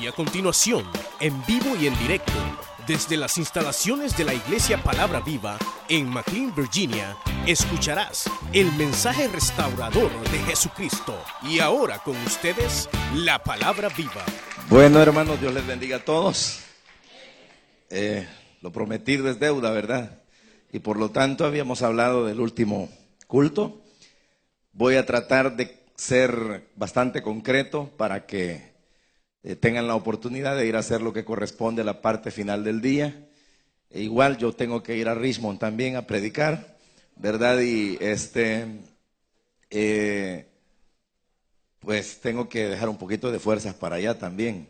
Y a continuación, en vivo y en directo, desde las instalaciones de la Iglesia Palabra Viva en McLean, Virginia, escucharás el mensaje restaurador de Jesucristo. Y ahora con ustedes, la Palabra Viva. Bueno, hermanos, Dios les bendiga a todos. Eh, lo prometido es deuda, ¿verdad? Y por lo tanto habíamos hablado del último culto. Voy a tratar de ser bastante concreto para que eh, tengan la oportunidad de ir a hacer lo que corresponde a la parte final del día. E igual yo tengo que ir a Richmond también a predicar, ¿verdad? Y este, eh, pues tengo que dejar un poquito de fuerzas para allá también.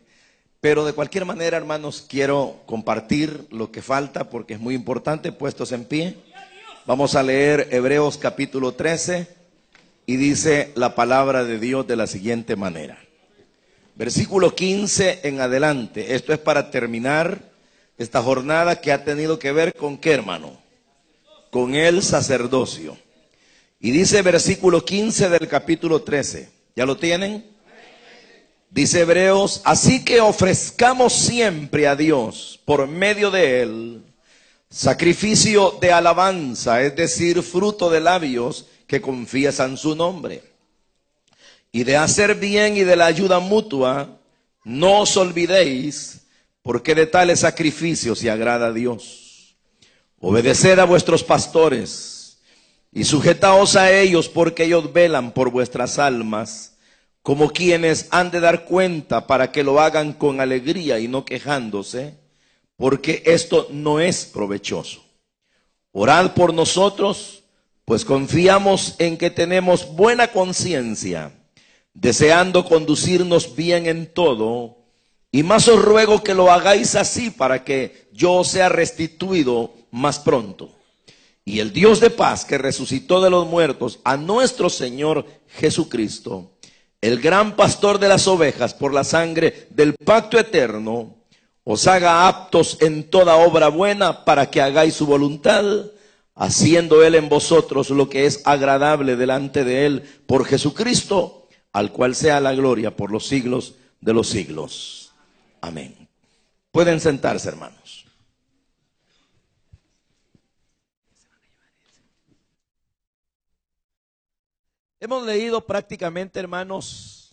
Pero de cualquier manera, hermanos, quiero compartir lo que falta porque es muy importante, puestos en pie. Vamos a leer Hebreos capítulo 13 y dice la palabra de Dios de la siguiente manera. Versículo 15 en adelante. Esto es para terminar esta jornada que ha tenido que ver con qué, hermano? Con el sacerdocio. Y dice versículo 15 del capítulo 13. ¿Ya lo tienen? Dice Hebreos, así que ofrezcamos siempre a Dios por medio de él sacrificio de alabanza, es decir, fruto de labios que confiesan su nombre. Y de hacer bien y de la ayuda mutua, no os olvidéis, porque de tales sacrificios se agrada a Dios. Obedeced a vuestros pastores y sujetaos a ellos, porque ellos velan por vuestras almas, como quienes han de dar cuenta para que lo hagan con alegría y no quejándose, porque esto no es provechoso. Orad por nosotros pues confiamos en que tenemos buena conciencia, deseando conducirnos bien en todo, y más os ruego que lo hagáis así para que yo sea restituido más pronto. Y el Dios de paz que resucitó de los muertos a nuestro Señor Jesucristo, el gran pastor de las ovejas por la sangre del pacto eterno, os haga aptos en toda obra buena para que hagáis su voluntad haciendo Él en vosotros lo que es agradable delante de Él por Jesucristo, al cual sea la gloria por los siglos de los siglos. Amén. Pueden sentarse, hermanos. Hemos leído prácticamente, hermanos,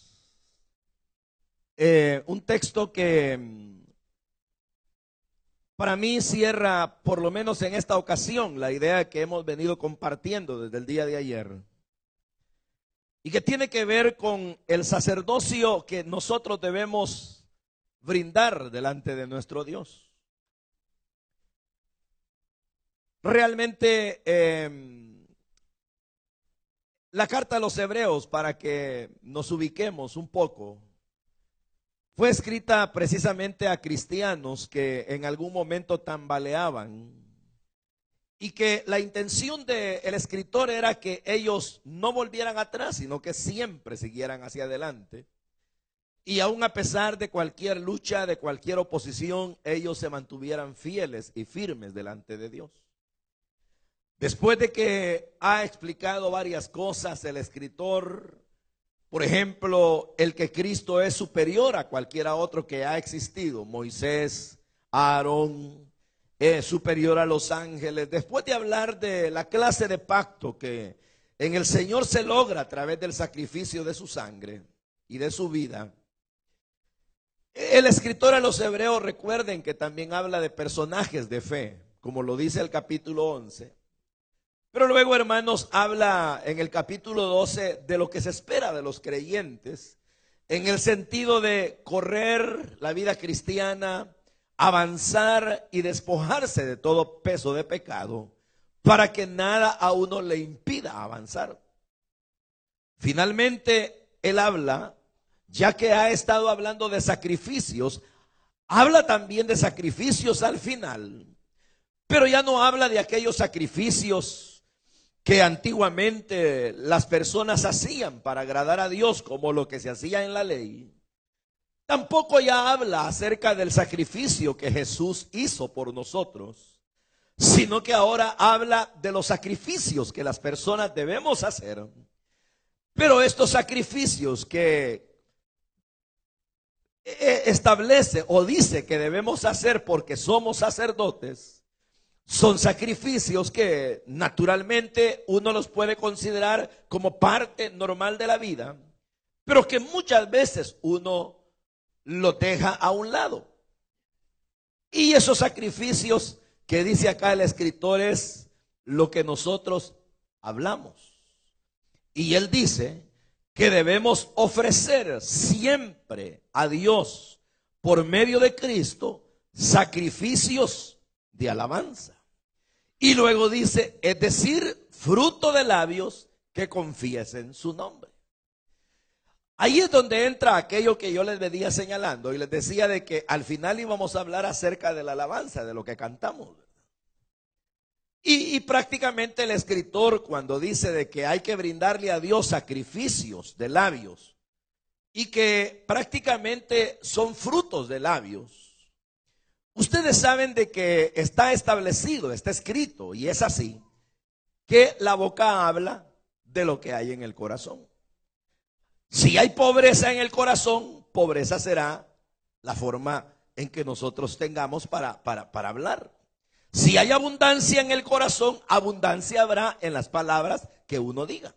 eh, un texto que para mí cierra, por lo menos en esta ocasión, la idea que hemos venido compartiendo desde el día de ayer. Y que tiene que ver con el sacerdocio que nosotros debemos brindar delante de nuestro Dios. Realmente em, la carta a los hebreos, para que nos ubiquemos un poco, fue escrita precisamente a cristianos que en algún momento tambaleaban y que la intención del escritor era que ellos no volvieran atrás, sino que siempre siguieran hacia adelante. Y aún a pesar de cualquier lucha, de cualquier oposición, ellos se mantuvieran fieles y firmes delante de Dios. Después de que ha explicado varias cosas el escritor, por ejemplo, el que Cristo es superior a cualquiera otro que ha existido. Moisés, Aarón, es superior a los ángeles. Después de hablar de la clase de pacto que en el Señor se logra a través del sacrificio de su sangre y de su vida. El escritor a los hebreos recuerden que también habla de personajes de fe, como lo dice el capítulo 11. Pero luego, hermanos, habla en el capítulo 12 de lo que se espera de los creyentes, en el sentido de correr la vida cristiana, avanzar y despojarse de todo peso de pecado, para que nada a uno le impida avanzar. Finalmente, él habla, ya que ha estado hablando de sacrificios, habla también de sacrificios al final, pero ya no habla de aquellos sacrificios que antiguamente las personas hacían para agradar a Dios como lo que se hacía en la ley, tampoco ya habla acerca del sacrificio que Jesús hizo por nosotros, sino que ahora habla de los sacrificios que las personas debemos hacer. Pero estos sacrificios que eh, establece o dice que debemos hacer porque somos sacerdotes, son sacrificios que naturalmente uno los puede considerar como parte normal de la vida, pero que muchas veces uno lo deja a un lado. Y esos sacrificios que dice acá el escritor es lo que nosotros hablamos. Y él dice que debemos ofrecer siempre a Dios por medio de Cristo sacrificios de alabanza. Y luego dice, es decir, fruto de labios que confiesen su nombre. Ahí es donde entra aquello que yo les venía señalando y les decía de que al final íbamos a hablar acerca de la alabanza, de lo que cantamos. Y, y, prácticamente el escritor cuando dice de que hay que brindarle a Dios sacrificios de labios y que prácticamente son frutos de labios, ustedes saben de que está establecido, está escrito y es así, que la boca habla de lo que hay en el corazón. Si hay pobreza en el corazón, pobreza será la forma en que nosotros tengamos para, para, hablar. Si hay abundancia en el corazón, abundancia habrá en las palabras que uno diga.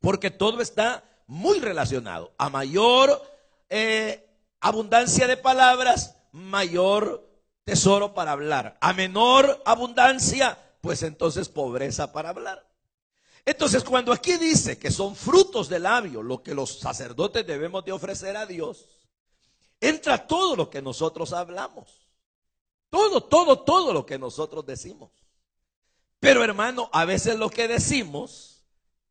Porque todo está muy relacionado. A mayor eh, abundancia de palabras, mayor tesoro para hablar. A menor abundancia, pues entonces pobreza para hablar. Entonces, cuando aquí dice que son frutos del labio lo que los sacerdotes debemos de ofrecer a Dios, entra todo lo que nosotros hablamos. Todo, todo, todo lo que nosotros decimos. Pero hermano, a veces lo que decimos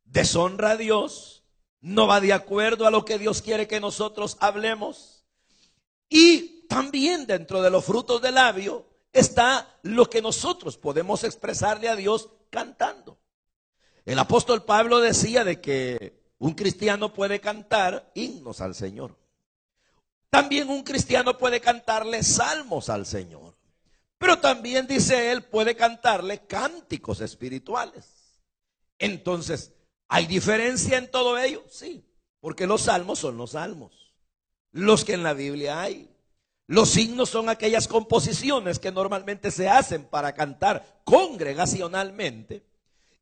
deshonra a Dios, no va de acuerdo a lo que Dios quiere que nosotros hablemos. Y también dentro de los frutos del labio está lo que nosotros podemos expresarle a Dios cantando. El apóstol Pablo decía de que un cristiano puede cantar himnos al Señor. También un cristiano puede cantarle salmos al Señor. Pero también dice él, puede cantarle cánticos espirituales. Entonces, ¿hay diferencia en todo ello? Sí, porque los salmos son los salmos, los que en la Biblia hay. Los signos son aquellas composiciones que normalmente se hacen para cantar congregacionalmente.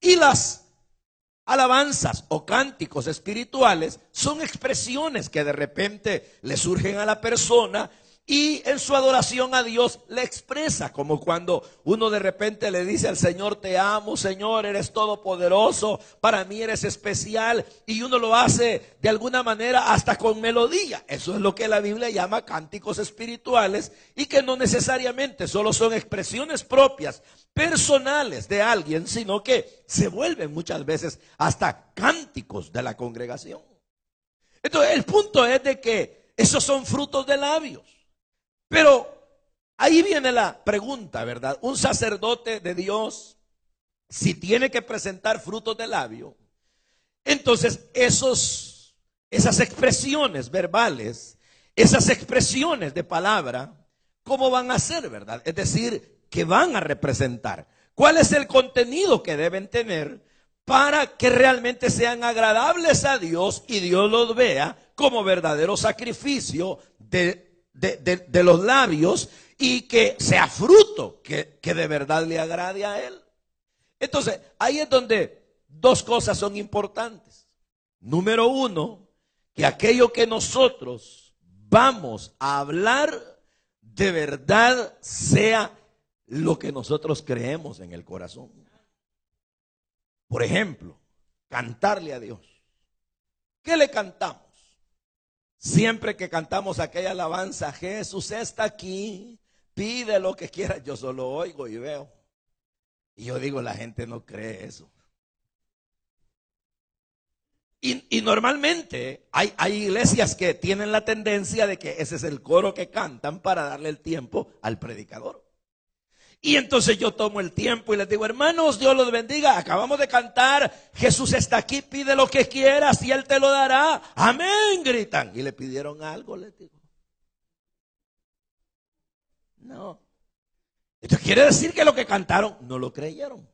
Y las alabanzas o cánticos espirituales son expresiones que de repente le surgen a la persona y en su adoración a Dios le expresa, como cuando uno de repente le dice al Señor, te amo, Señor, eres todopoderoso, para mí eres especial, y uno lo hace de alguna manera hasta con melodía. Eso es lo que la Biblia llama cánticos espirituales y que no necesariamente solo son expresiones propias, personales de alguien, sino que se vuelven muchas veces hasta cánticos de la congregación. Entonces, el punto es de que esos son frutos de labios. Pero ahí viene la pregunta, ¿verdad? Un sacerdote de Dios, si tiene que presentar frutos de labio, entonces esos, esas expresiones verbales, esas expresiones de palabra, ¿cómo van a ser, verdad? Es decir, que van a representar. ¿Cuál es el contenido que deben tener para que realmente sean agradables a Dios y Dios los vea como verdadero sacrificio de de, los labios y que sea fruto que, que de verdad le agrade a Él. Entonces, ahí es donde dos cosas son importantes. Número uno, que aquello que nosotros vamos a hablar de verdad sea lo que nosotros creemos en el corazón. Por ejemplo, cantarle a Dios. ¿Qué le cantamos? Siempre que cantamos aquella alabanza, Jesús está aquí, pide lo que quiera, yo solo oigo y veo. Y yo digo, la gente no cree eso. Y, normalmente hay, hay, iglesias que tienen la tendencia de que ese es el coro que cantan para darle el tiempo al predicador. Y entonces yo tomo el tiempo y les digo, hermanos, Dios los bendiga. Acabamos de cantar, Jesús está aquí, pide lo que quieras y Él te lo dará. Amén, gritan. Y le pidieron algo, les digo. No. Esto quiere decir que lo que cantaron no lo creyeron.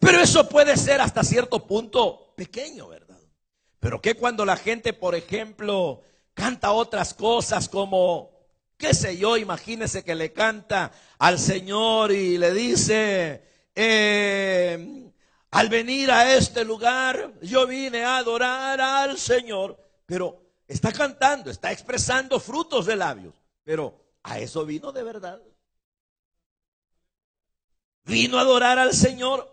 Pero eso puede ser hasta cierto punto pequeño, ¿verdad? Pero que cuando la gente, por ejemplo, canta otras cosas como, qué sé yo, imagínese que le canta al Señor y le dice, eh, al venir a este lugar, yo vine a adorar al Señor, pero está cantando, está expresando frutos de labios, pero a eso vino de verdad. Vino a adorar al Señor.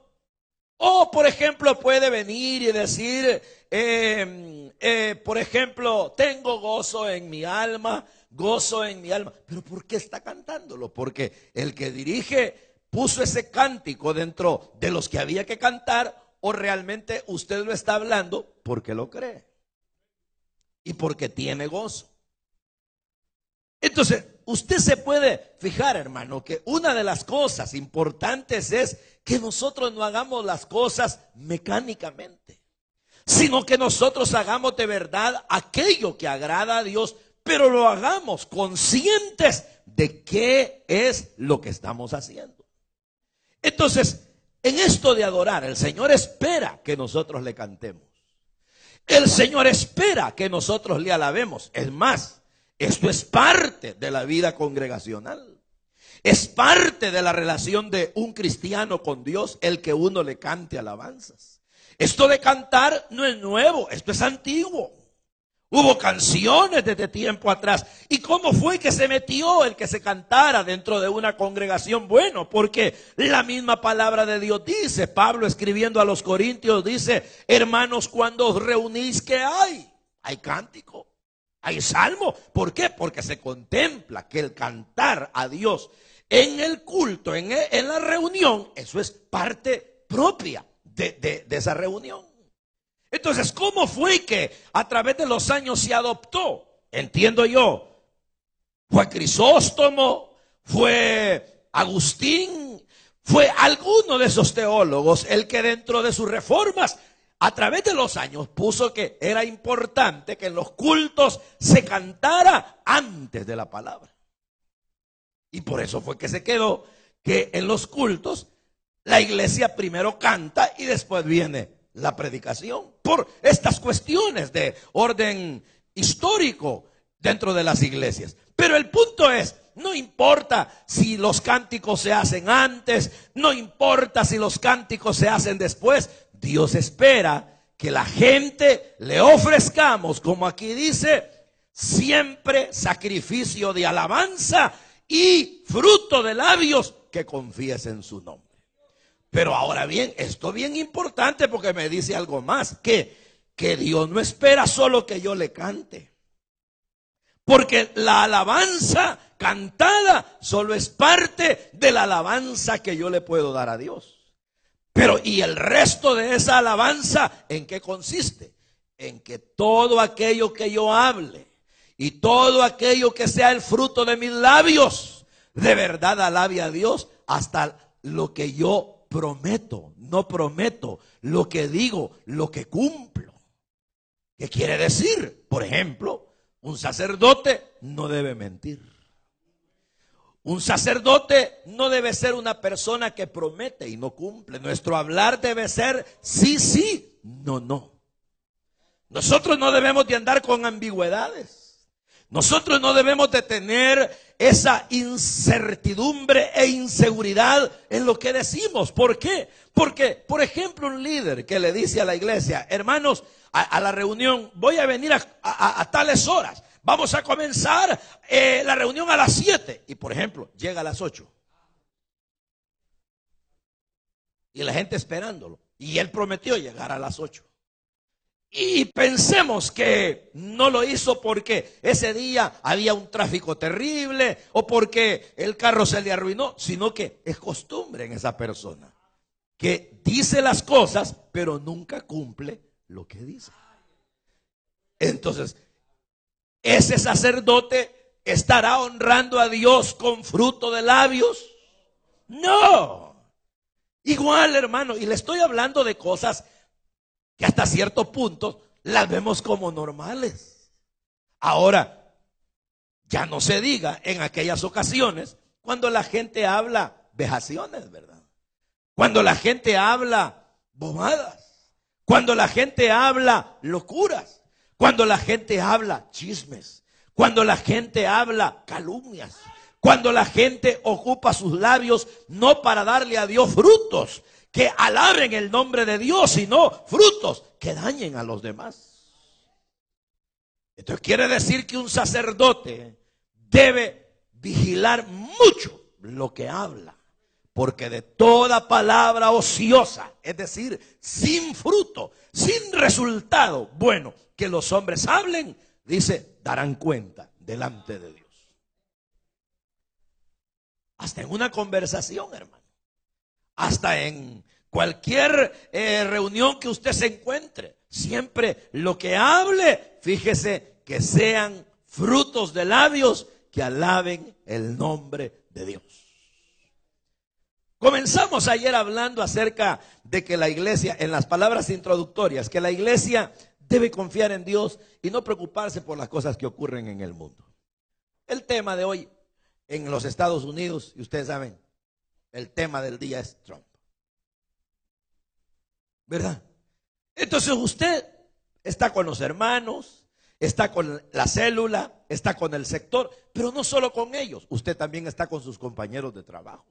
O, por ejemplo, puede venir y decir, eh, eh, por ejemplo, tengo gozo en mi alma, gozo en mi alma. Pero ¿por qué está cantándolo? Porque el que dirige puso ese cántico dentro de los que había que cantar o realmente usted lo está hablando porque lo cree y porque tiene gozo. Entonces, usted se puede fijar, hermano, que una de las cosas importantes es que nosotros no hagamos las cosas mecánicamente, sino que nosotros hagamos de verdad aquello que agrada a Dios, pero lo hagamos conscientes de qué es lo que estamos haciendo. Entonces, en esto de adorar, el Señor espera que nosotros le cantemos. El Señor espera que nosotros le alabemos. Es más, esto es parte de la vida congregacional. Es parte de la relación de un cristiano con Dios el que uno le cante alabanzas. Esto de cantar no es nuevo, esto es antiguo. Hubo canciones desde tiempo atrás. ¿Y cómo fue que se metió el que se cantara dentro de una congregación? Bueno, porque la misma palabra de Dios dice, Pablo escribiendo a los Corintios dice, hermanos, cuando os reunís, ¿qué hay? Hay cántico, hay salmo. ¿Por qué? Porque se contempla que el cantar a Dios en el culto, en, la reunión, eso es parte propia de, de esa reunión. Entonces, ¿cómo fue que a través de los años se adoptó? Entiendo yo. Fue Crisóstomo, fue Agustín, fue alguno de esos teólogos el que dentro de sus reformas a través de los años puso que era importante que en los cultos se cantara antes de la palabra. Y por eso fue que se quedó que en los cultos la iglesia primero canta y después viene la predicación por estas cuestiones de orden histórico dentro de las iglesias. Pero el punto es, no importa si los cánticos se hacen antes, no importa si los cánticos se hacen después, Dios espera que la gente le ofrezcamos, como aquí dice, siempre sacrificio de alabanza y fruto de labios que confiesen su nombre. Pero ahora bien, esto es bien importante porque me dice algo más, que, que Dios no espera solo que yo le cante. Porque la alabanza cantada solo es parte de la alabanza que yo le puedo dar a Dios. Pero ¿y el resto de esa alabanza en qué consiste? En que todo aquello que yo hable y todo aquello que sea el fruto de mis labios, de verdad alabe a Dios hasta lo que yo prometo, no prometo, lo que digo, lo que cumplo. ¿Qué quiere decir? Por ejemplo, un sacerdote no debe mentir. Un sacerdote no debe ser una persona que promete y no cumple. Nuestro hablar debe ser sí, sí, no, no. Nosotros no debemos de andar con ambigüedades. Nosotros no debemos de tener esa incertidumbre e inseguridad en lo que decimos. ¿Por qué? Porque, por ejemplo, un líder que le dice a la iglesia, hermanos, a, la reunión, voy a venir a, tales horas, vamos a comenzar eh, la reunión a las 7 y, por ejemplo, llega a las 8. Y la gente esperándolo. Y él prometió llegar a las 8. Y pensemos que no lo hizo porque ese día había un tráfico terrible o porque el carro se le arruinó, sino que es costumbre en esa persona que dice las cosas pero nunca cumple lo que dice. Entonces, ese sacerdote estará honrando a Dios con fruto de labios. No. Igual, hermano, y le estoy hablando de cosas que hasta cierto punto las vemos como normales. Ahora, ya no se diga en aquellas ocasiones cuando la gente habla vejaciones, ¿verdad? Cuando la gente habla bobadas, cuando la gente habla locuras, cuando la gente habla chismes, cuando la gente habla calumnias, cuando la gente ocupa sus labios no para darle a Dios frutos que alaben el nombre de Dios, sino frutos que dañen a los demás. Esto quiere decir que un sacerdote debe vigilar mucho lo que habla, porque de toda palabra ociosa, es decir, sin fruto, sin resultado bueno, que los hombres hablen, dice, darán cuenta delante de Dios. Hasta en una conversación, hermano. Hasta en cualquier eh, reunión que usted se encuentre. Siempre lo que hable, fíjese que sean frutos de labios que alaben el nombre de Dios. Comenzamos ayer hablando acerca de que la iglesia, en las palabras introductorias, que la iglesia debe confiar en Dios y no preocuparse por las cosas que ocurren en el mundo. El tema de hoy en los Estados Unidos, y ustedes saben, el tema del día es Trump. ¿Verdad? Entonces usted está con los hermanos, está con la célula, está con el sector, pero no solo con ellos, usted también está con sus compañeros de trabajo.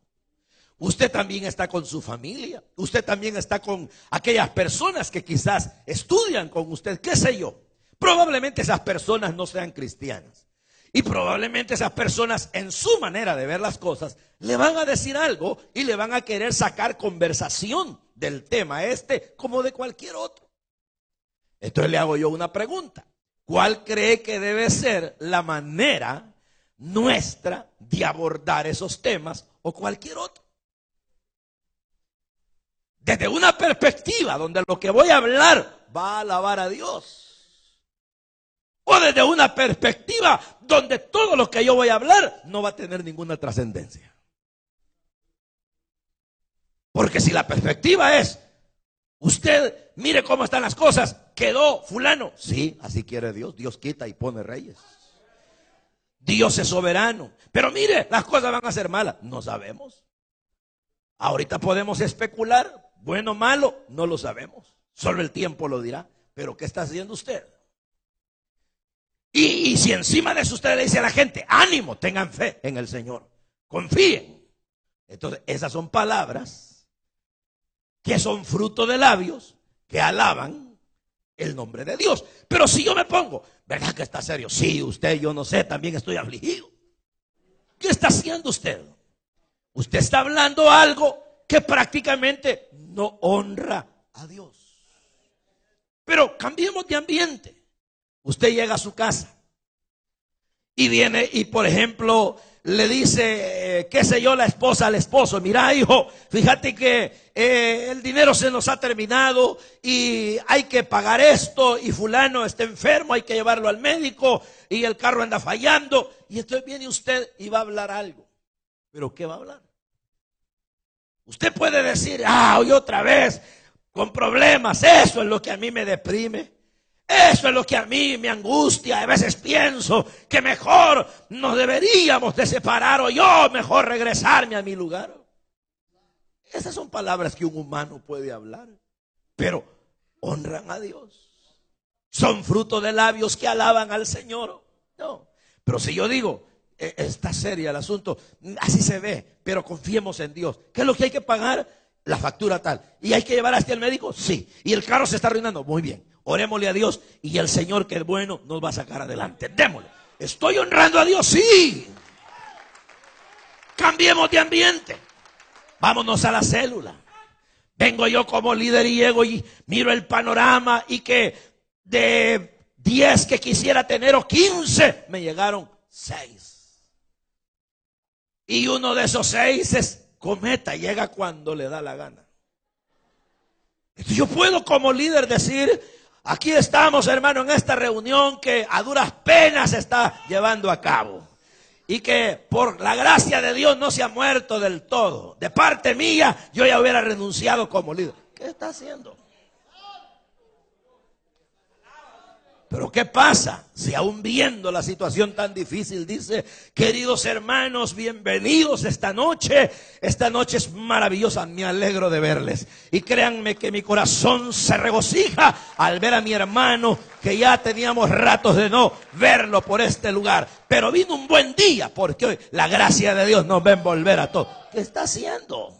Usted también está con su familia, usted también está con aquellas personas que quizás estudian con usted, qué sé yo. Probablemente esas personas no sean cristianas. Y probablemente esas personas en su manera de ver las cosas le van a decir algo y le van a querer sacar conversación del tema este como de cualquier otro. Entonces le hago yo una pregunta. ¿Cuál cree que debe ser la manera nuestra de abordar esos temas o cualquier otro? Desde una perspectiva donde lo que voy a hablar va a alabar a Dios. Desde una perspectiva donde todo lo que yo voy a hablar no va a tener ninguna trascendencia. Porque si la perspectiva es, usted mire cómo están las cosas, quedó fulano. Sí, así quiere Dios. Dios quita y pone reyes. Dios es soberano. Pero mire, las cosas van a ser malas. No sabemos. Ahorita podemos especular, bueno o malo, no lo sabemos. Solo el tiempo lo dirá. Pero ¿qué está haciendo usted? Y, si encima de eso usted le dice a la gente, ánimo, tengan fe en el Señor, confíen. Entonces, esas son palabras que son fruto de labios que alaban el nombre de Dios. Pero si yo me pongo, ¿verdad que está serio? Sí, usted, yo no sé, también estoy afligido. ¿Qué está haciendo usted? Usted está hablando algo que prácticamente no honra a Dios. Pero cambiemos de ambiente. Usted llega a su casa y viene y, por ejemplo, le dice, eh, qué sé yo, la esposa al esposo, mira hijo, fíjate que eh, el dinero se nos ha terminado y hay que pagar esto y fulano está enfermo, hay que llevarlo al médico y el carro anda fallando y entonces viene usted y va a hablar algo. Pero ¿qué va a hablar? Usted puede decir, ah, hoy otra vez, con problemas, eso es lo que a mí me deprime. Eso es lo que a mí me angustia. A veces pienso que mejor nos deberíamos de separar o yo mejor regresarme a mi lugar. Esas son palabras que un humano puede hablar, pero honran a Dios. Son fruto de labios que alaban al Señor. No, pero si yo digo, e, está seria el asunto, así se ve, pero confiemos en Dios. ¿Qué es lo que hay que pagar? La factura tal. ¿Y hay que llevar hasta el médico? Sí. ¿Y el carro se está arruinando? Muy bien. Orémosle a Dios y el Señor que es bueno nos va a sacar adelante. Démosle. ¿Estoy honrando a Dios? Sí. Cambiemos de ambiente. Vámonos a la célula. Vengo yo como líder y llego y miro el panorama y que de 10 que quisiera tener o 15 me llegaron 6. Y uno de esos 6 es cometa, llega cuando le da la gana. Yo puedo como líder decir, Aquí estamos, hermano, en esta reunión que a duras penas se está llevando a cabo. Y que por la gracia de Dios no se ha muerto del todo. De parte mía, yo ya hubiera renunciado como líder. ¿Qué está haciendo? Pero ¿qué pasa? Si aún viendo la situación tan difícil, dice, queridos hermanos, bienvenidos esta noche. Esta noche es maravillosa, me alegro de verles. Y créanme que mi corazón se regocija al ver a mi hermano, que ya teníamos ratos de no verlo por este lugar. Pero vino un buen día, porque hoy la gracia de Dios nos va a envolver a todos. ¿Qué está haciendo?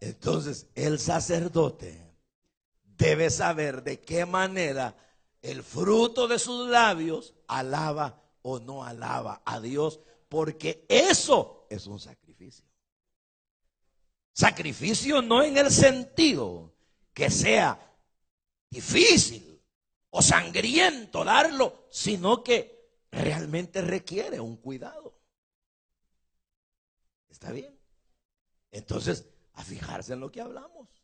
Entonces, el sacerdote debe saber de qué manera el fruto de sus labios alaba o no alaba a Dios, porque eso es un sacrificio. Sacrificio no en el sentido que sea difícil o sangriento darlo, sino que realmente requiere un cuidado. ¿Está bien? Entonces, a fijarse en lo que hablamos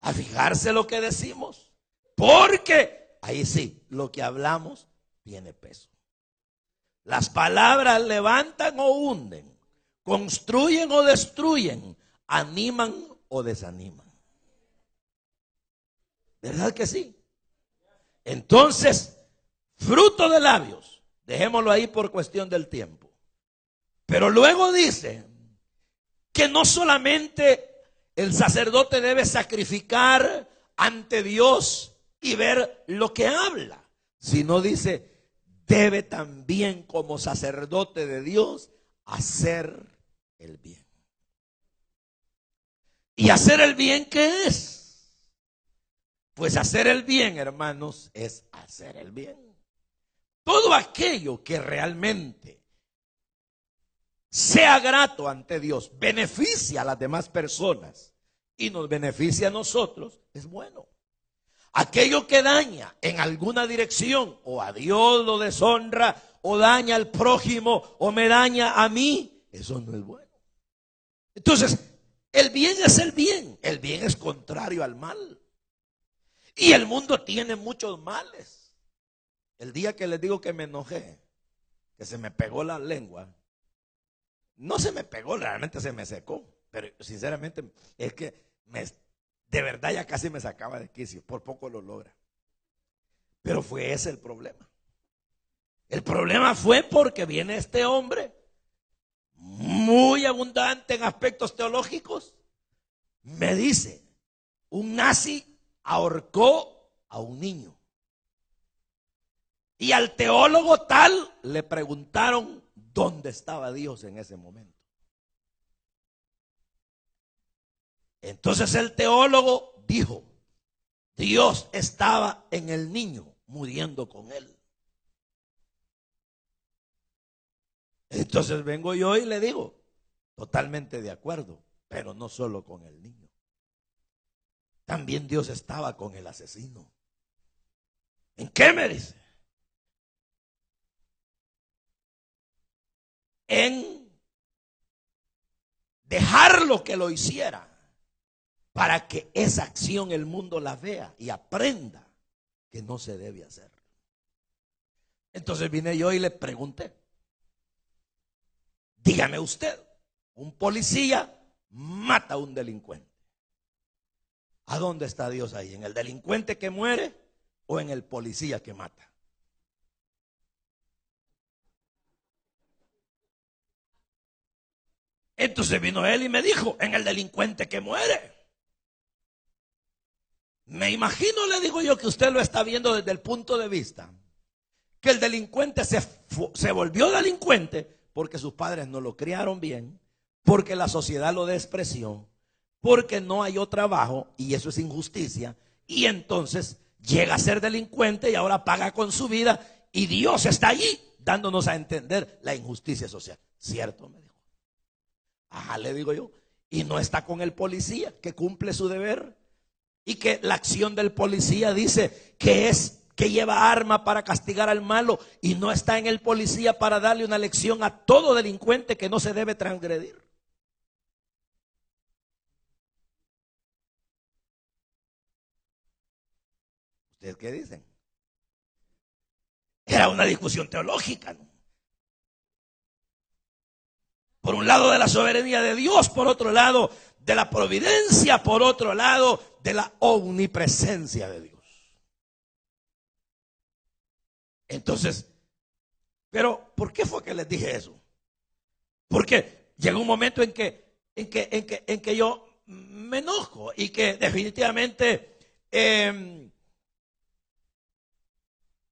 a fijarse lo que decimos. Porque ahí sí, lo que hablamos tiene peso. Las palabras levantan o hunden, construyen o destruyen, animan o desaniman. ¿Verdad que sí? Entonces, fruto de labios, dejémoslo ahí por cuestión del tiempo. Pero luego dice que no solamente el sacerdote debe sacrificar ante Dios y ver lo que habla. Si no dice, debe también como sacerdote de Dios hacer el bien. ¿Y hacer el bien qué es? Pues hacer el bien, hermanos, es hacer el bien. Todo aquello que realmente sea grato ante Dios, beneficia a las demás personas y nos beneficia a nosotros, es bueno. Aquello que daña en alguna dirección, o a Dios lo deshonra, o daña al prójimo, o me daña a mí, eso no es bueno. Entonces, el bien es el bien, el bien es contrario al mal. Y el mundo tiene muchos males. El día que les digo que me enojé, que se me pegó la lengua, no se me pegó, realmente se me secó. Pero sinceramente es que me, de verdad ya casi me sacaba de quicio. Por poco lo logra. Pero fue ese el problema. El problema fue porque viene este hombre muy abundante en aspectos teológicos. Me dice, un nazi ahorcó a un niño. Y al teólogo tal le preguntaron dónde estaba Dios en ese momento. Entonces el teólogo dijo, Dios estaba en el niño muriendo con él. Entonces vengo yo y le digo, totalmente de acuerdo, pero no solo con el niño. También Dios estaba con el asesino. ¿En qué me dice? En dejarlo que lo hiciera para que esa acción el mundo la vea y aprenda que no se debe hacer. Entonces vine yo y le pregunté, dígame usted, un policía mata a un delincuente. ¿A dónde está Dios ahí? ¿En el delincuente que muere o en el policía que mata? Entonces vino él y me dijo, en el delincuente que muere. Me imagino, le digo yo, que usted lo está viendo desde el punto de vista que el delincuente se, se volvió delincuente porque sus padres no lo criaron bien, porque la sociedad lo despreció, porque no halló trabajo y eso es injusticia, y entonces llega a ser delincuente y ahora paga con su vida y Dios está allí dándonos a entender la injusticia social. ¿Cierto? Ajá, le digo yo. Y no está con el policía que cumple su deber. Y que la acción del policía dice que es que lleva arma para castigar al malo y no está en el policía para darle una lección a todo delincuente que no se debe transgredir. ¿Ustedes qué dicen? Era una discusión teológica. ¿no? Por un lado de la soberanía de Dios, por otro lado de la providencia, por otro lado de la omnipresencia de Dios. Entonces, pero ¿por qué fue que les dije eso? Porque llegó un momento en que, en que, en que, en que yo me enojo y que definitivamente em,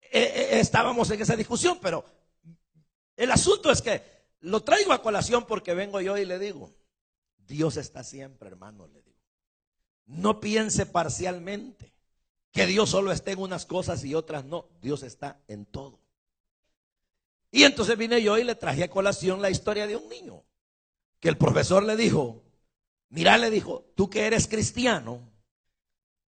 e, e, estábamos en esa discusión, pero el asunto es que lo traigo a colación porque vengo yo y le digo, Dios está siempre, hermano, le digo. No piense parcialmente que Dios solo esté en unas cosas y otras no. Dios está en todo. Y entonces vine yo y le traje a colación la historia de un niño. Que el profesor le dijo, mira, le dijo, tú que eres cristiano,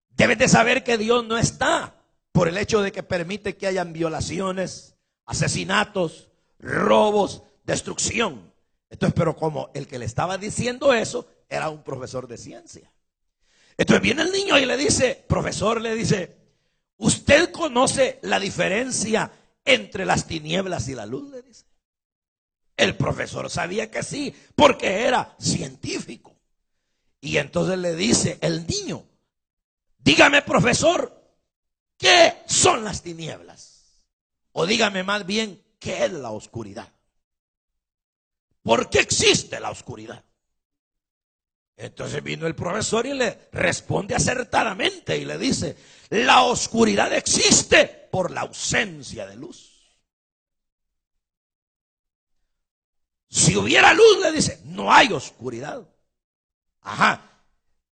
debes de saber que Dios no está por el hecho de que permite que hayan violaciones, asesinatos, robos, destrucción. Entonces, pero como el que le estaba diciendo eso era un profesor de ciencia. Entonces viene el niño y le dice, profesor, le dice, ¿usted conoce la diferencia entre las tinieblas y la luz? Le dice. El profesor sabía que sí, porque era científico. Y entonces le dice el niño, dígame profesor, ¿qué son las tinieblas? O dígame más bien, ¿qué es la oscuridad? ¿Por qué existe la oscuridad? Entonces vino el profesor y le responde acertadamente y le dice, la oscuridad existe por la ausencia de luz. Si hubiera luz, le dice, no hay oscuridad. Ajá.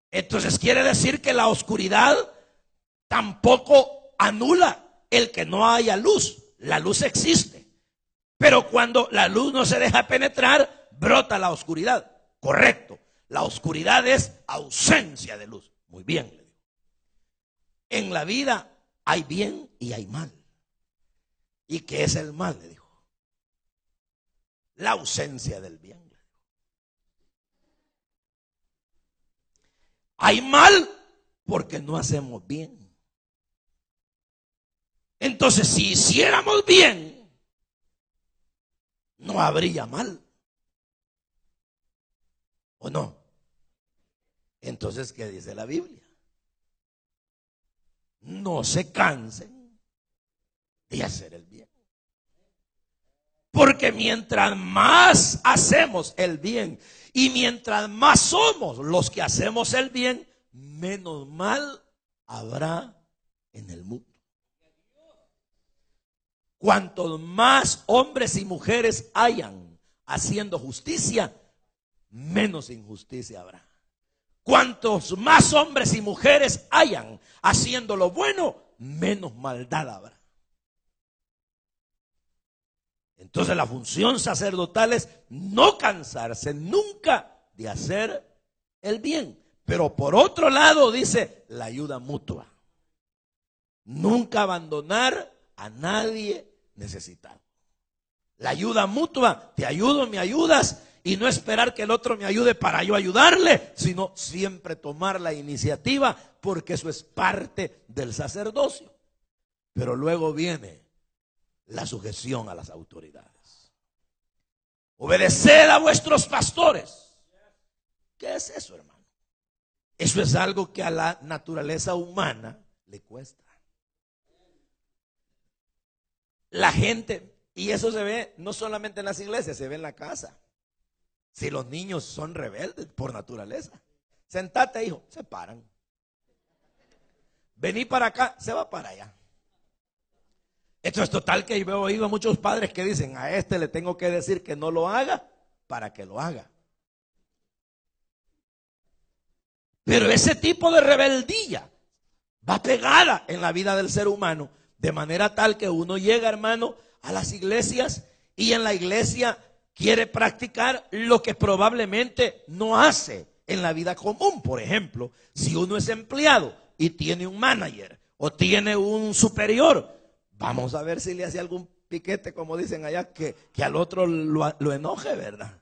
Entonces quiere decir que la oscuridad tampoco anula el que no haya luz. La luz existe. Pero cuando la luz no se deja penetrar, brota la oscuridad. Correcto. La oscuridad es ausencia de luz. Muy bien. En la vida hay bien y hay mal. ¿Y qué es el mal? Le dijo. La ausencia del bien. Hay mal porque no hacemos bien. Entonces, si hiciéramos bien, no habría mal. ¿O no? Entonces, ¿qué dice la Biblia? No se cansen de hacer el bien. Porque mientras más hacemos el bien y mientras más somos los que hacemos el bien, menos mal habrá en el mundo. Cuantos más hombres y mujeres hayan haciendo justicia, menos injusticia habrá. Cuantos más hombres y mujeres hayan haciendo lo bueno, menos maldad habrá. Entonces la función sacerdotal es no cansarse nunca de hacer el bien. Pero por otro lado dice la ayuda mutua. Nunca abandonar a nadie necesitado. La ayuda mutua, te ayudo, me ayudas y no esperar que el otro me ayude para yo ayudarle, sino siempre tomar la iniciativa porque eso es parte del sacerdocio. Pero luego viene la sujeción a las autoridades. Obedeced a vuestros pastores. ¿Qué es eso, hermano? Eso es algo que a la naturaleza humana le cuesta. La gente, y eso se ve no solamente en las iglesias, se ve en la casa. Si los niños son rebeldes por naturaleza. Sentate, hijo, se paran. Vení para acá, se va para allá. Esto es total que veo oído a muchos padres que dicen, a este le tengo que decir que no lo haga para que lo haga. Pero ese tipo de rebeldía va pegada en la vida del ser humano, de manera tal que uno llega, hermano, a las iglesias y en la iglesia quiere practicar lo que probablemente no hace en la vida común. Por ejemplo, si uno es empleado y tiene un manager o tiene un superior, vamos a ver si le hace algún piquete, como dicen allá, que, que al otro lo, lo enoje, ¿verdad?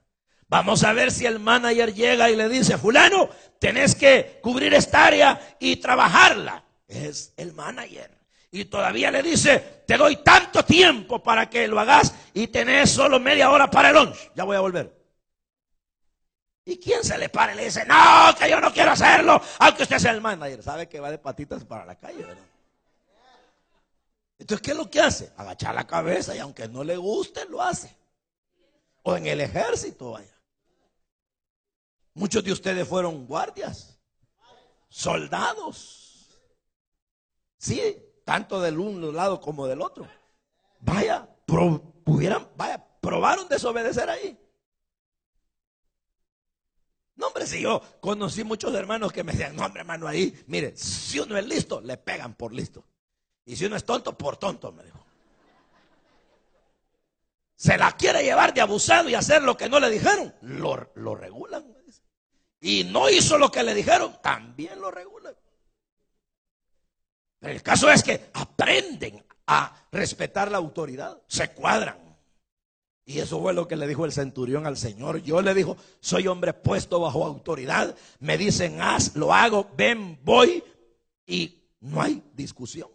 Vamos a ver si el manager llega y le dice, fulano, tenés que cubrir esta área y trabajarla. Es el manager y todavía le dice, te doy tanto tiempo para que lo hagas y tenés solo media hora para el lunch. Ya voy a volver. ¿Y quién se le para y le dice, no, que yo no quiero hacerlo, aunque usted sea el manager? Sabe que va de patitas para la calle, ¿verdad? Entonces, ¿qué es lo que hace? Agachar la cabeza y aunque no le guste, lo hace. O en el ejército, vaya. Muchos de ustedes fueron guardias, soldados. Sí, tanto del uno lado como del otro. Vaya, pudieran, vaya, probaron desobedecer ahí. No, hombre, si yo conocí muchos hermanos que me decían, no, hombre, hermano, ahí, mire, si uno es listo, le pegan por listo. Y si uno es tonto, por tonto, me dijo. Se la quiere llevar de abusado y hacer lo que no le dijeron, lo, lo regulan. Y no hizo lo que le dijeron, también lo regulan. El caso es que aprenden a respetar la autoridad, se cuadran. Y eso fue lo que le dijo el centurión al Señor. Yo le dijo, soy hombre puesto bajo autoridad. Me dicen, haz, lo hago, ven, voy. Y no hay discusión.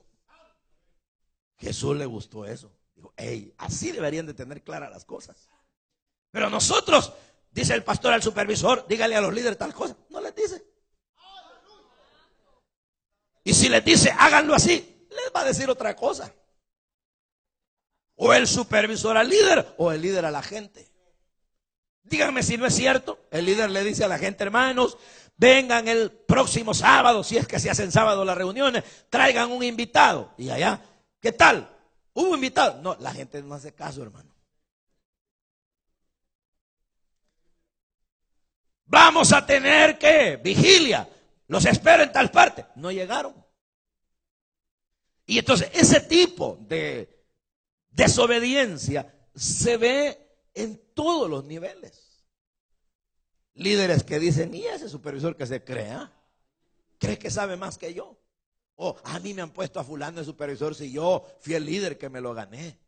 Jesús le gustó eso. Dijo, hey, así deberían de tener claras las cosas. Pero nosotros, dice el pastor al supervisor, dígale a los líderes tal cosa. No les dice. Y si les dice, háganlo así, les va a decir otra cosa. O el supervisor al líder o el líder a la gente. Díganme si no es cierto. El líder le dice a la gente, hermanos, vengan el próximo sábado, si es que se hacen sábado las reuniones, traigan un invitado. Y allá, ¿qué tal? ¿Hubo invitado? No, la gente no hace caso, hermano. Vamos a tener que vigilia. Los espero en tal parte. No llegaron. Y entonces ese tipo de desobediencia se ve en todos los niveles. Líderes que dicen, ¿y ese supervisor que se crea? ¿Cree que sabe más que yo? O a mí me han puesto a fulano de supervisor si yo fui el líder que me lo gané.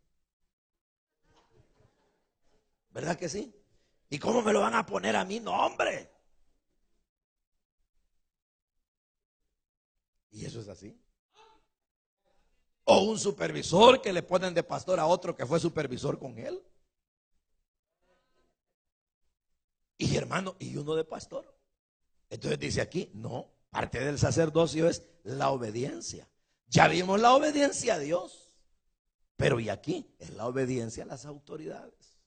¿Verdad que sí? ¿Y cómo me lo van a poner a mí? No, hombre. Y eso es así. O un supervisor que le ponen de pastor a otro que fue supervisor con él. Y hermano, y uno de pastor. Entonces dice aquí, no, parte del sacerdocio es la obediencia. Ya vimos la obediencia a Dios. Pero y aquí es la obediencia a las autoridades.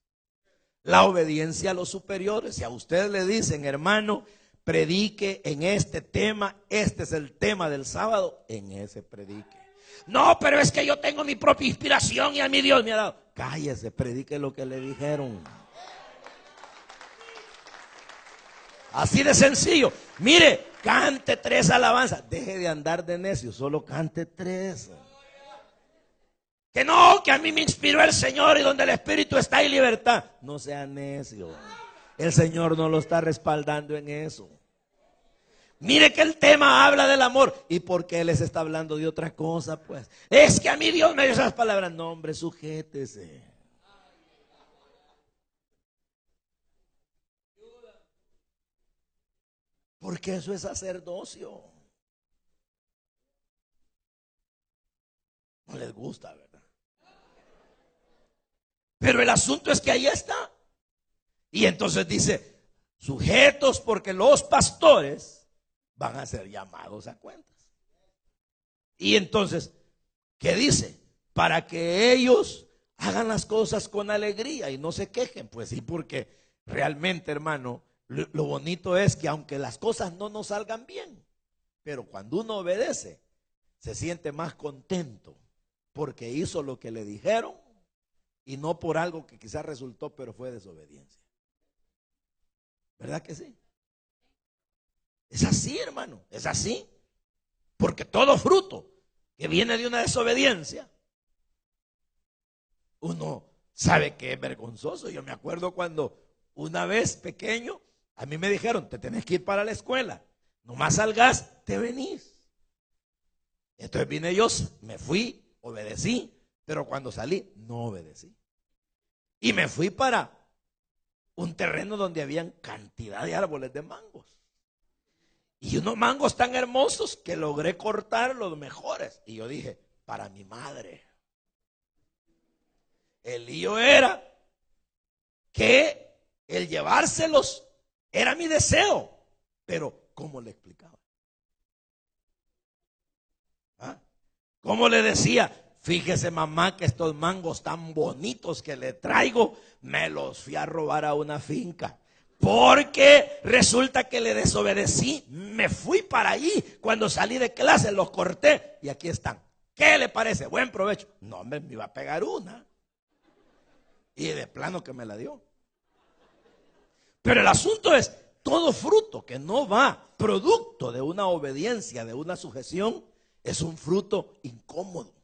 La obediencia a los superiores. Si a usted le dicen, hermano, predique en este tema, este es el tema del sábado, en ese predique. No, pero es que yo tengo mi propia inspiración y a mi Dios me ha dado. Cállese, predique lo que le dijeron. Así de sencillo. Mire, cante tres alabanzas. Deje de andar de necio, solo cante tres. Que no, que a mí me inspiró el Señor y donde el Espíritu está hay libertad. No sea necio. El Señor no lo está respaldando en eso. Mire que el tema habla del amor. ¿Y por qué les está hablando de otra cosa? Pues es que a mí Dios me dio esas palabras. No, hombre, sujétese. Porque eso es sacerdocio. No les gusta, ¿verdad? Pero el asunto es que ahí está. Y entonces dice, sujetos porque los pastores van a ser llamados a cuentas. Y entonces, ¿qué dice? Para que ellos hagan las cosas con alegría y no se quejen. Pues sí, porque realmente, hermano, lo, bonito es que aunque las cosas no nos salgan bien, pero cuando uno obedece, se siente más contento porque hizo lo que le dijeron y no por algo que quizás resultó, pero fue desobediencia. ¿Verdad que sí? Es así, hermano, es así. Porque todo fruto que viene de una desobediencia, uno sabe que es vergonzoso. Yo me acuerdo cuando una vez pequeño, a mí me dijeron, te tenés que ir para la escuela. Nomás salgas, te venís. Entonces vine yo, me fui, obedecí, pero cuando salí, no obedecí. Y me fui para un terreno donde habían cantidad de árboles de mangos. Y unos mangos tan hermosos que logré cortar los mejores. Y yo dije, para mi madre. El lío era que el llevárselos era mi deseo. Pero, ¿cómo le explicaba? ¿Ah? ¿Cómo le decía? Fíjese mamá que estos mangos tan bonitos que le traigo, me los fui a robar a una finca. Porque resulta que le desobedecí, me fui para ahí. Cuando salí de clase los corté y aquí están. ¿Qué le parece? Buen provecho. No, me, me iba a pegar una. Y de plano que me la dio. Pero el asunto es, todo fruto que no va producto de una obediencia, de una sujeción, es un fruto incómodo.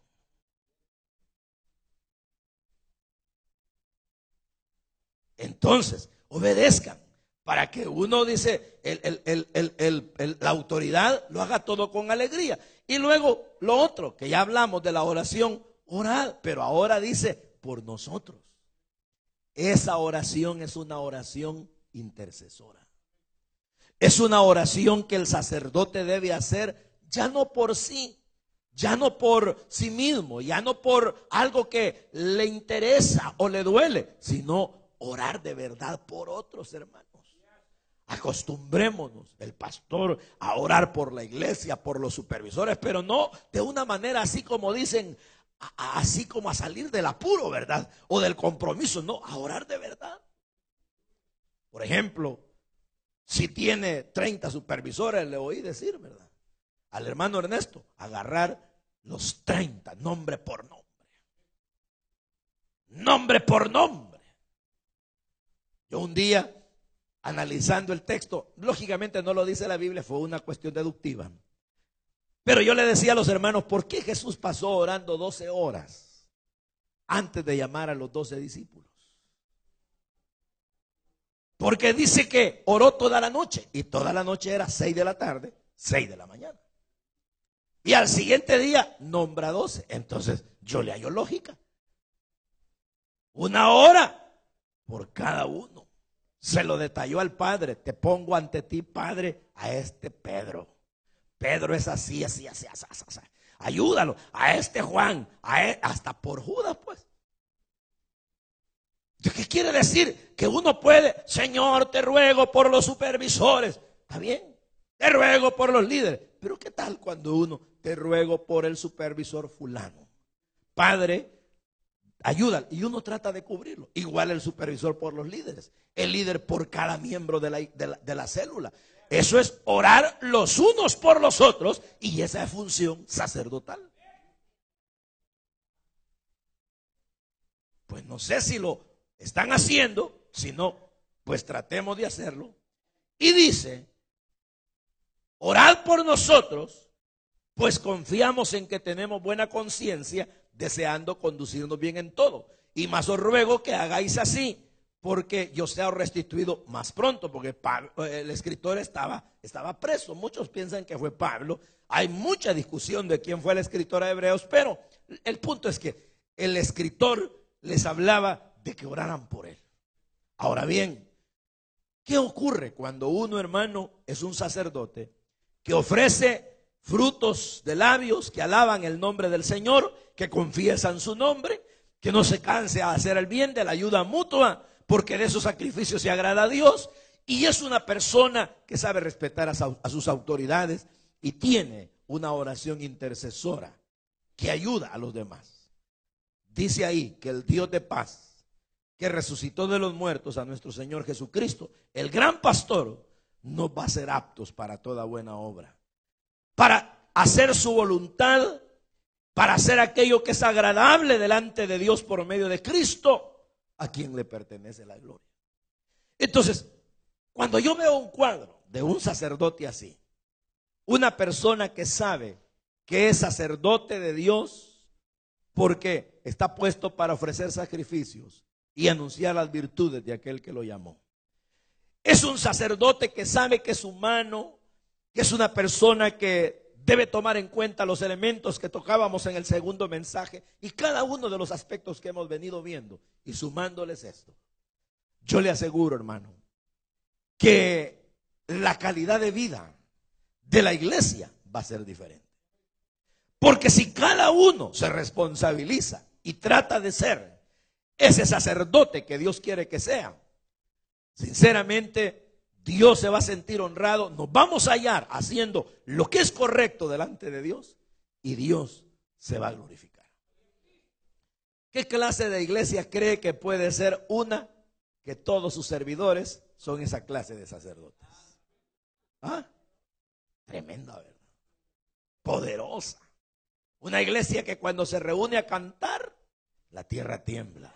Entonces, obedezcan para que uno dice, la autoridad lo haga todo con alegría. Y luego lo otro, que ya hablamos de la oración oral, pero ahora dice por nosotros. Esa oración es una oración intercesora. Es una oración que el sacerdote debe hacer ya no por sí, ya no por sí mismo, ya no por algo que le interesa o le duele, sino orar de verdad por otros hermanos. Acostumbrémonos, el pastor, a orar por la iglesia, por los supervisores, pero no de una manera así como dicen, así como a salir del apuro, ¿verdad? O del compromiso, no, a orar de verdad. Por ejemplo, si tiene 30 supervisores, le oí decir, ¿verdad? Al hermano Ernesto, agarrar los 30, nombre por nombre. Nombre por nombre. Yo un día, analizando el texto, lógicamente no lo dice la Biblia, fue una cuestión deductiva. Pero yo le decía a los hermanos, ¿por qué Jesús pasó orando 12 horas antes de llamar a los 12 discípulos? Porque dice que oró toda la noche y toda la noche era 6 de la tarde, 6 de la mañana. Y al siguiente día nombra 12. Entonces yo le hallo lógica. Una hora por cada uno. Se lo detalló al Padre. Te pongo ante ti, Padre, a este Pedro. Pedro es así, así, así, así, así. Ayúdalo. A este Juan, e, hasta por Judas, pues. ¿Qué quiere decir? Que uno puede, Señor, te ruego por los supervisores. Está bien, te ruego por los líderes. Pero ¿qué tal cuando uno te ruego por el supervisor fulano? Padre, ayuda. Y uno trata de cubrirlo. Igual el supervisor por los líderes. El líder por cada miembro de la, de la célula. Eso es orar los unos por los otros y esa es función sacerdotal. Pues no sé si lo están haciendo, si no, pues tratemos de hacerlo. Y dice, orad por nosotros, pues confiamos en que tenemos buena conciencia, deseando conducirnos bien en todo. Y más os ruego que hagáis así, porque yo sea restituido más pronto, porque el escritor estaba, estaba preso. Muchos piensan que fue Pablo. Hay mucha discusión de quién fue el escritor de Hebreos, pero el punto es que el escritor les hablaba de que oraran por él. Ahora bien, ¿qué ocurre cuando uno, hermano, es un sacerdote que ofrece frutos de labios que alaban el nombre del Señor, que confiesan su nombre, que no se canse a hacer el bien de la ayuda mutua, porque de esos sacrificios se agrada a Dios, y es una persona que sabe respetar a, sus autoridades y tiene una oración intercesora que ayuda a los demás. Dice ahí que el Dios de paz que resucitó de los muertos a nuestro Señor Jesucristo, el gran pastor, nos va a ser aptos para toda buena obra. Para hacer su voluntad, para hacer aquello que es agradable delante de Dios por medio de Cristo, a quien le pertenece la gloria. Entonces, cuando yo veo un cuadro de un sacerdote así, una persona que sabe que es sacerdote de Dios, porque está puesto para ofrecer sacrificios, y anunciar las virtudes de aquel que lo llamó. Es un sacerdote que sabe que es humano, que es una persona que debe tomar en cuenta los elementos que tocábamos en el segundo mensaje y cada uno de los aspectos que hemos venido viendo y sumándoles esto. Yo le aseguro, hermano, que la calidad de vida de la iglesia va a ser diferente. Porque si cada uno se responsabiliza y trata de ser ese sacerdote que Dios quiere que sea. Sinceramente, Dios se va a sentir honrado, nos vamos a hallar haciendo lo que es correcto delante de Dios y Dios se va a glorificar. ¿Qué clase de iglesia cree que puede ser una que todos sus servidores son esa clase de sacerdotes? ¿Ah? Tremenda, ¿verdad? Poderosa. Una iglesia que cuando se reúne a cantar, la tierra tiembla.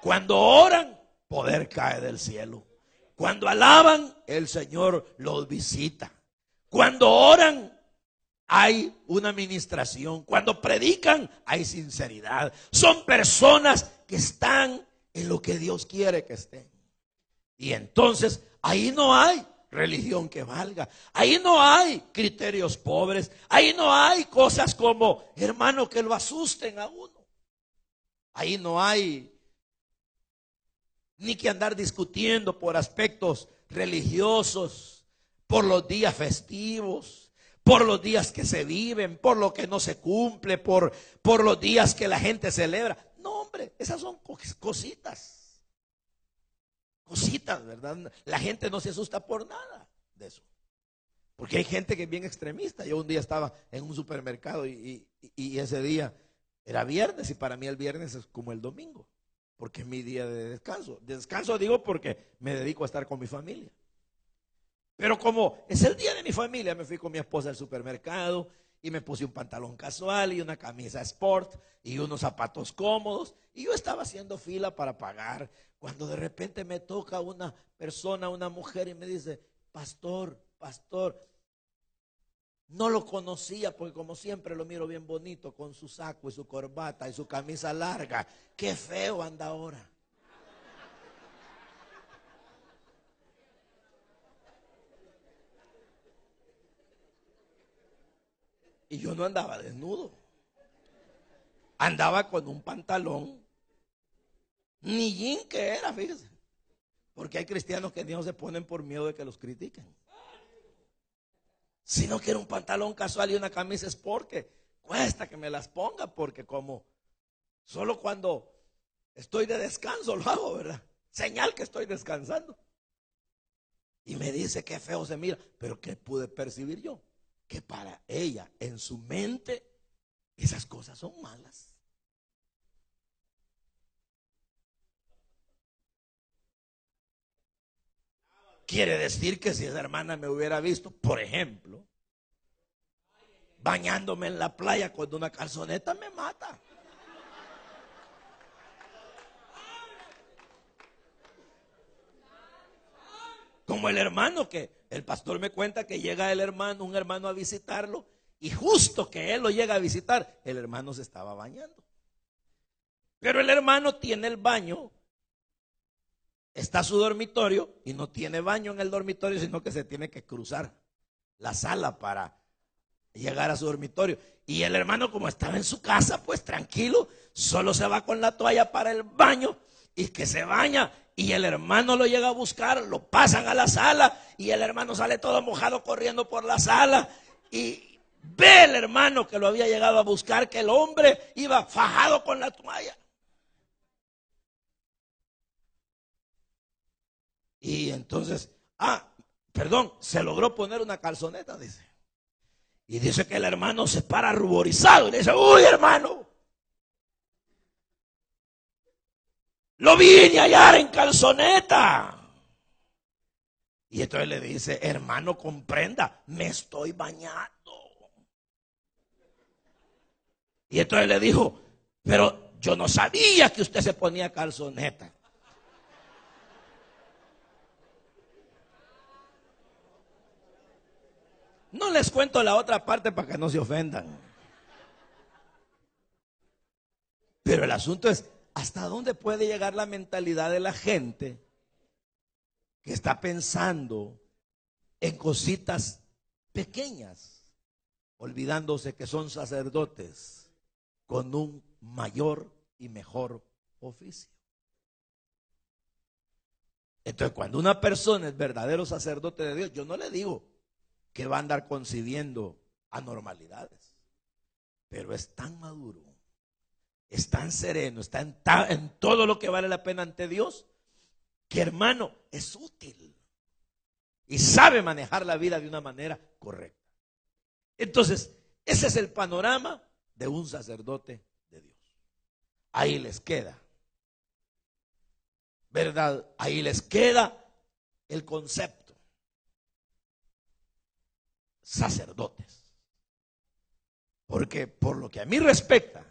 Cuando oran, poder cae del cielo. Cuando alaban, el Señor los visita. Cuando oran, hay una administración. Cuando predican, hay sinceridad. Son personas que están en lo que Dios quiere que estén. Y entonces ahí no hay religión que valga. Ahí no hay criterios pobres. Ahí no hay cosas como, hermano, que lo asusten a uno. Ahí no hay ni que andar discutiendo por aspectos religiosos, por los días festivos, por los días que se viven, por lo que no se cumple, por, por los días que la gente celebra. No, hombre, esas son cositas cositas, ¿verdad? La gente no se asusta por nada de eso. Porque hay gente que es bien extremista. Yo un día estaba en un supermercado y, ese día era viernes y para mí el viernes es como el domingo, porque es mi día de descanso. Descanso digo porque me dedico a estar con mi familia. Pero como es el día de mi familia, me fui con mi esposa al supermercado y me puse un pantalón casual y una camisa sport y unos zapatos cómodos y yo estaba haciendo fila para pagar cuando de repente me toca una persona, una mujer y me dice, pastor, pastor, no lo conocía porque como siempre lo miro bien bonito con su saco y su corbata y su camisa larga. Qué feo anda ahora. Y yo no andaba desnudo. Andaba con un pantalón ni jean que era, fíjese. Porque hay cristianos que no se ponen por miedo de que los critiquen. Sino que era un pantalón casual y una camisa es porque cuesta que me las ponga, porque como solo cuando estoy de descanso lo hago, ¿verdad? Señal que estoy descansando. Y me dice que feo se mira, pero ¿qué pude percibir yo? Que para ella, en su mente, esas cosas son malas. Quiere decir que si esa hermana me hubiera visto, por ejemplo, bañándome en la playa con una calzoneta, me mata. Como el hermano que el pastor me cuenta que llega el hermano, un hermano a visitarlo, y justo que él lo llega a visitar, el hermano se estaba bañando. Pero el hermano tiene el baño está su dormitorio y no tiene baño en el dormitorio, sino que se tiene que cruzar la sala para llegar a su dormitorio. Y el hermano, como estaba en su casa, pues tranquilo, solo se va con la toalla para el baño y que se baña. Y el hermano lo llega a buscar, lo pasan a la sala y el hermano sale todo mojado corriendo por la sala. Y ve el hermano que lo había llegado a buscar, que el hombre iba fajado con la toalla. Y entonces, ah, perdón, se logró poner una calzoneta, dice. Y dice que el hermano se para ruborizado y le dice, uy hermano, lo vine a hallar en calzoneta. Y entonces le dice, hermano, comprenda, me estoy bañando. Y entonces le dijo, pero yo no sabía que usted se ponía calzoneta. No les cuento la otra parte para que no se ofendan. Pero el asunto es, ¿hasta dónde puede llegar la mentalidad de la gente que está pensando en cositas pequeñas, olvidándose que son sacerdotes con un mayor y mejor oficio? Entonces, cuando una persona es verdadero sacerdote de Dios, yo no le digo, que va a andar concibiendo anormalidades. Pero es tan maduro, es tan sereno, está en, en todo lo que vale la pena ante Dios, que hermano, es útil y sabe manejar la vida de una manera correcta. Entonces, ese es el panorama de un sacerdote de Dios. ahí les queda. ¿Verdad? Ahí les queda el concepto. Sacerdotes. Porque por lo que a mí respecta,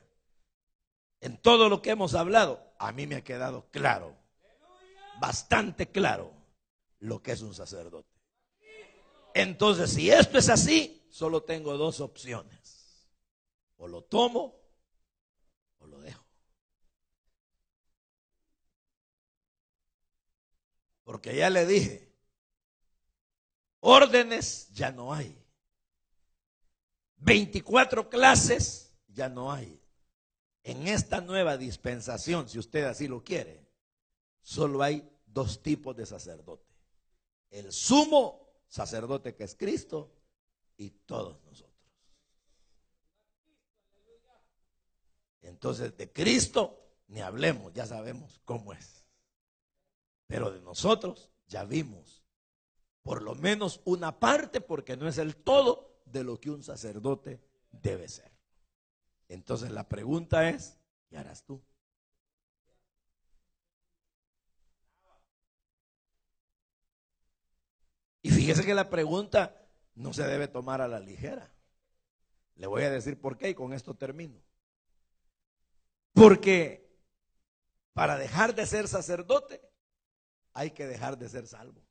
en todo lo que hemos hablado, a mí me ha quedado claro, bastante claro, lo que es un sacerdote. Entonces, si esto es así, solo tengo dos opciones. O lo tomo o lo dejo. Porque ya le dije, órdenes ya no hay. 24 clases ya no hay. En esta nueva dispensación, si usted así lo quiere, solo hay dos tipos de sacerdote. El sumo sacerdote que es Cristo y todos nosotros. Entonces, de Cristo ni hablemos, ya sabemos cómo es. Pero de nosotros ya vimos por lo menos una parte, porque no es el todo de lo que un sacerdote debe ser. Entonces la pregunta es, ¿qué harás tú? Y fíjese que la pregunta no se debe tomar a la ligera. Le voy a decir por qué y con esto termino. Porque para dejar de ser sacerdote hay que dejar de ser salvo.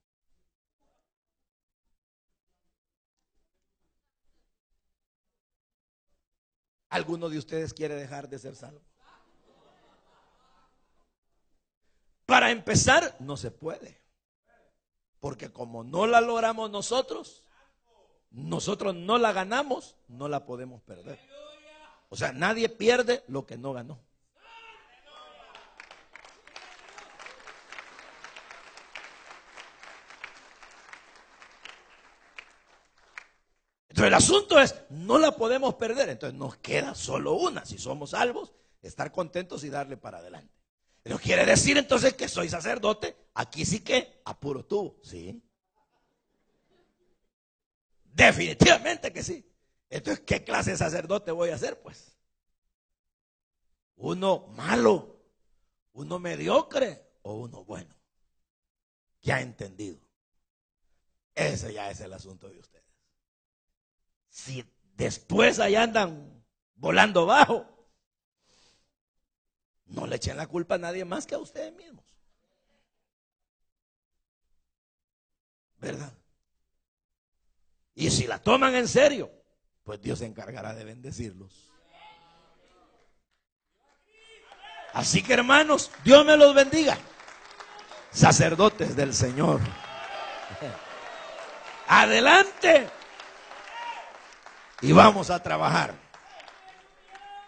¿Alguno de ustedes quiere dejar de ser salvo? Para empezar, no se puede. Porque como no la logramos nosotros, nosotros no la ganamos, no la podemos perder. O sea, nadie pierde lo que no ganó. Entonces el asunto es, no la podemos perder, entonces nos queda solo una. Si somos salvos, estar contentos y darle para adelante. Pero quiere decir entonces que soy sacerdote, aquí sí que apuro tú, ¿sí? Definitivamente que sí. Entonces, ¿qué clase de sacerdote voy a ser? Pues uno malo, uno mediocre o uno bueno, que ha entendido. Ese ya es el asunto de ustedes. Si después ahí andan volando bajo, no le echen la culpa a nadie más que a ustedes mismos. ¿Verdad? Y si la toman en serio, pues Dios se encargará de bendecirlos. Así que hermanos, Dios me los bendiga. Sacerdotes del Señor. Adelante y vamos a trabajar.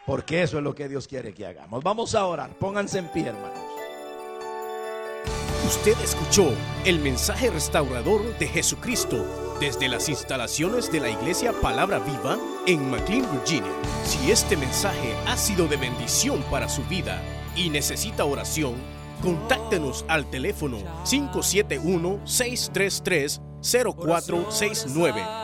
Porque eso es lo que Dios quiere que hagamos. Vamos a orar. Pónganse en pie, hermanos. Usted escuchó el mensaje restaurador de Jesucristo desde las instalaciones de la iglesia Palabra Viva en McLean, Virginia. Si este mensaje ha sido de bendición para su vida y necesita oración, contáctenos al teléfono 571-633-0469